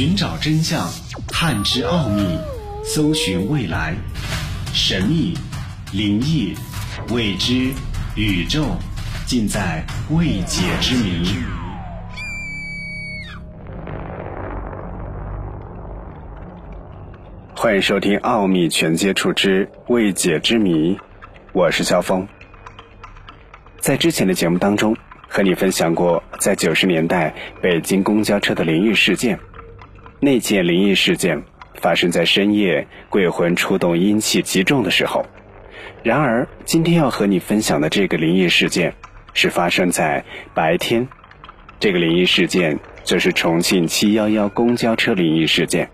寻找真相，探知奥秘，搜寻未来，神秘、灵异、未知、宇宙，尽在未解之谜。欢迎收听《奥秘全接触之未解之谜》，我是肖峰。在之前的节目当中，和你分享过在九十年代北京公交车的灵异事件。那件灵异事件发生在深夜，鬼魂出动阴气极重的时候。然而，今天要和你分享的这个灵异事件是发生在白天。这个灵异事件就是重庆七幺幺公交车灵异事件。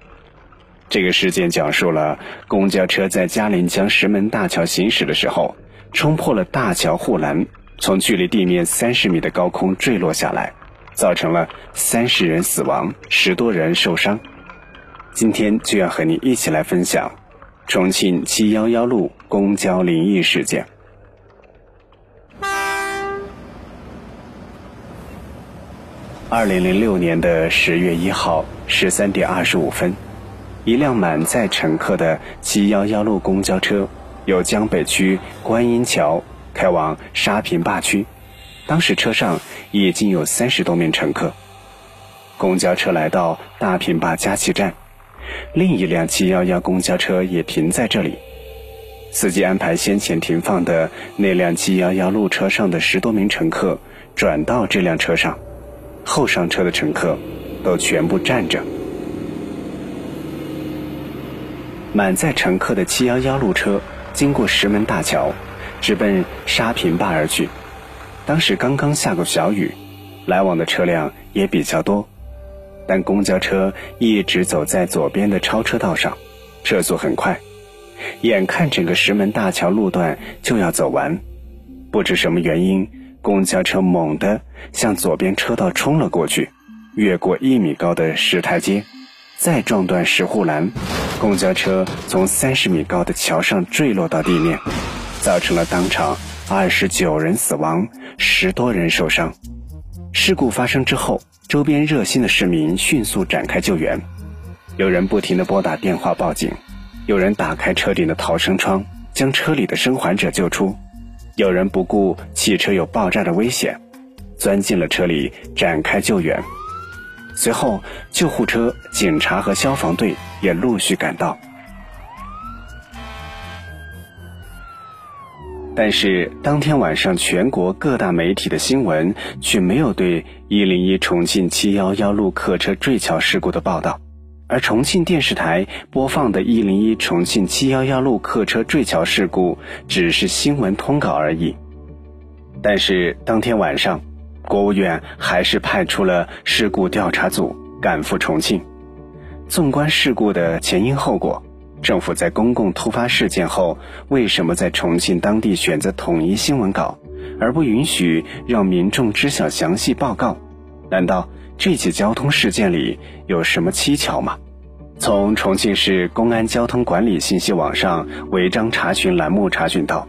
这个事件讲述了公交车在嘉陵江石门大桥行驶的时候，冲破了大桥护栏，从距离地面三十米的高空坠落下来。造成了三十人死亡，十多人受伤。今天就要和你一起来分享重庆七幺幺路公交灵异事件。二零零六年的十月一号十三点二十五分，一辆满载乘客的七幺幺路公交车由江北区观音桥开往沙坪坝区。当时车上已经有三十多名乘客。公交车来到大坪坝加气站，另一辆711公交车也停在这里。司机安排先前停放的那辆711路车上的十多名乘客转到这辆车上，后上车的乘客都全部站着。满载乘客的711路车经过石门大桥，直奔沙坪坝而去。当时刚刚下过小雨，来往的车辆也比较多，但公交车一直走在左边的超车道上，车速很快，眼看整个石门大桥路段就要走完，不知什么原因，公交车猛地向左边车道冲了过去，越过一米高的石台阶，再撞断石护栏，公交车从三十米高的桥上坠落到地面，造成了当场二十九人死亡。十多人受伤。事故发生之后，周边热心的市民迅速展开救援，有人不停地拨打电话报警，有人打开车顶的逃生窗将车里的生还者救出，有人不顾汽车有爆炸的危险，钻进了车里展开救援。随后，救护车、警察和消防队也陆续赶到。但是当天晚上，全国各大媒体的新闻却没有对一零一重庆七幺幺路客车坠桥事故的报道，而重庆电视台播放的一零一重庆七幺幺路客车坠桥事故只是新闻通稿而已。但是当天晚上，国务院还是派出了事故调查组赶赴重庆。纵观事故的前因后果。政府在公共突发事件后，为什么在重庆当地选择统一新闻稿，而不允许让民众知晓详细报告？难道这起交通事件里有什么蹊跷吗？从重庆市公安交通管理信息网上违章查询栏目查询到，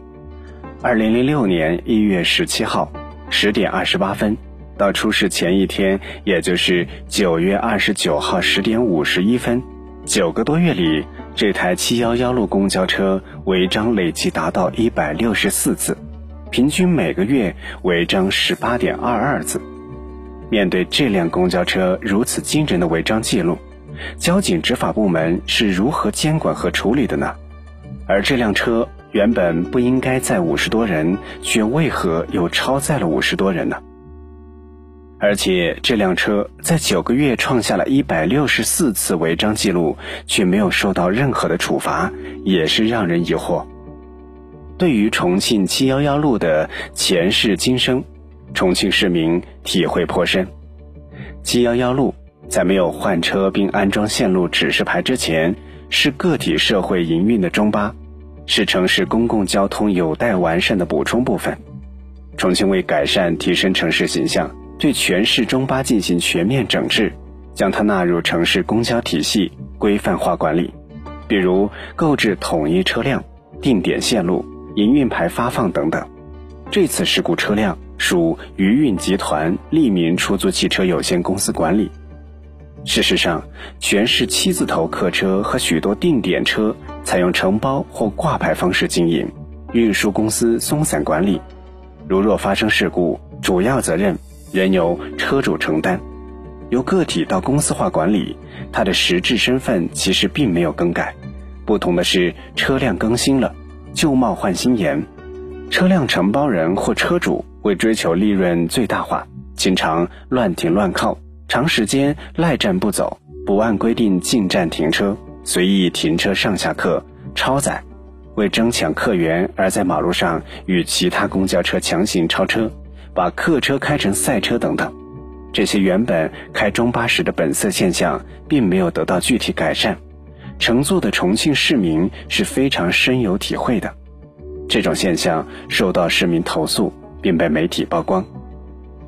二零零六年一月十七号十点二十八分，到出事前一天，也就是九月二十九号十点五十一分，九个多月里。这台七幺幺路公交车违章累计达到一百六十四次，平均每个月违章十八点二二次。面对这辆公交车如此惊人的违章记录，交警执法部门是如何监管和处理的呢？而这辆车原本不应该载五十多人，却为何又超载了五十多人呢？而且这辆车在九个月创下了一百六十四次违章记录，却没有受到任何的处罚，也是让人疑惑。对于重庆七幺幺路的前世今生，重庆市民体会颇深。七幺幺路在没有换车并安装线路指示牌之前，是个体社会营运的中巴，是城市公共交通有待完善的补充部分。重庆为改善提升城市形象。对全市中巴进行全面整治，将它纳入城市公交体系规范化管理，比如购置统一车辆、定点线路、营运牌发放等等。这次事故车辆属余运集团利民出租汽车有限公司管理。事实上，全市七字头客车和许多定点车采用承包或挂牌方式经营，运输公司松散管理。如若发生事故，主要责任仍由车主承担。由个体到公司化管理，它的实质身份其实并没有更改，不同的是车辆更新了，旧貌换新颜。车辆承包人或车主为追求利润最大化，经常乱停乱靠，长时间赖站不走，不按规定进站停车，随意停车上下客，超载，为争抢客源而在马路上与其他公交车强行超车，把客车开成赛车等等。这些原本开中巴时的本色现象，并没有得到具体改善。乘坐的重庆市民是非常深有体会的。这种现象受到市民投诉，并被媒体曝光。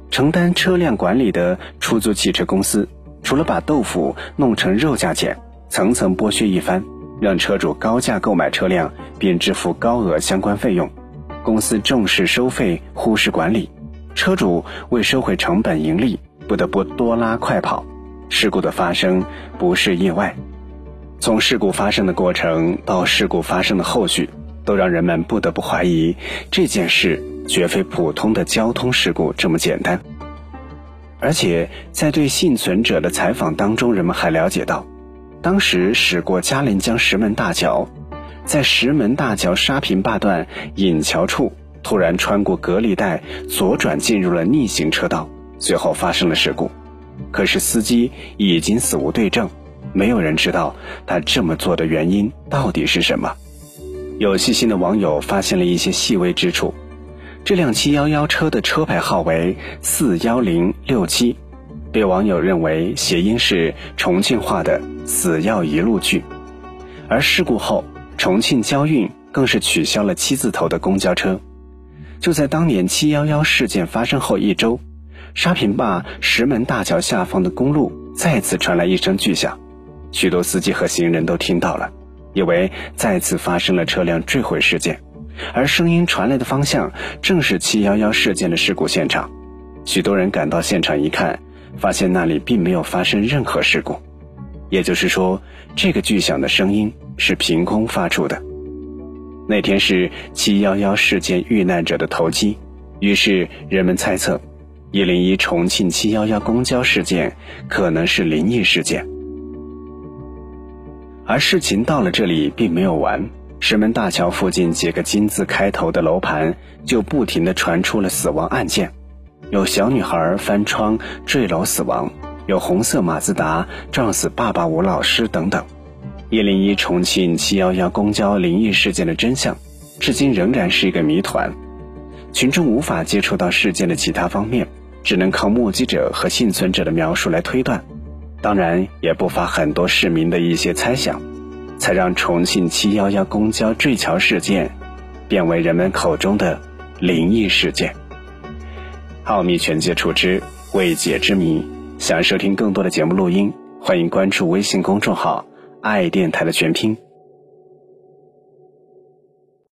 承担车辆管理的出租汽车公司，除了把豆腐弄成肉价钱，层层剥削一番，让车主高价购买车辆并支付高额相关费用，公司重视收费，忽视管理，车主为收回成本盈利，不得不多拉快跑。事故的发生不是意外，从事故发生的过程到事故发生的后续。都让人们不得不怀疑这件事绝非普通的交通事故这么简单。而且在对幸存者的采访当中，人们还了解到，当时驶过嘉陵江石门大桥，在石门大桥沙坪坝段引桥处，突然穿过隔离带左转进入了逆行车道，随后发生了事故。可是司机已经死无对证，没有人知道他这么做的原因到底是什么。有细心的网友发现了一些细微之处，这辆七幺幺车的车牌号为四幺零六七，被网友认为谐音是重庆话的“死要一路去”。而事故后，重庆交运更是取消了七字头的公交车。就在当年七幺幺事件发生后一周，沙坪坝石门大桥下方的公路再次传来一声巨响，许多司机和行人都听到了。以为再次发生了车辆坠毁事件，而声音传来的方向正是七幺幺事件的事故现场。许多人赶到现场一看，发现那里并没有发生任何事故，也就是说，这个巨响的声音是凭空发出的。那天是七幺幺事件遇难者的头七，于是人们猜测，一零一重庆七幺幺公交事件可能是灵异事件。而事情到了这里并没有完，石门大桥附近几个金字开头的楼盘就不停地传出了死亡案件，有小女孩翻窗坠楼死亡，有红色马自达撞死爸爸吴老师等等。一零一重庆七幺幺公交灵异事件的真相，至今仍然是一个谜团，群众无法接触到事件的其他方面，只能靠目击者和幸存者的描述来推断。当然，也不乏很多市民的一些猜想，才让重庆七幺幺公交坠桥事件变为人们口中的灵异事件。奥秘全接触之未解之谜。想收听更多的节目录音，欢迎关注微信公众号“爱电台”的全拼。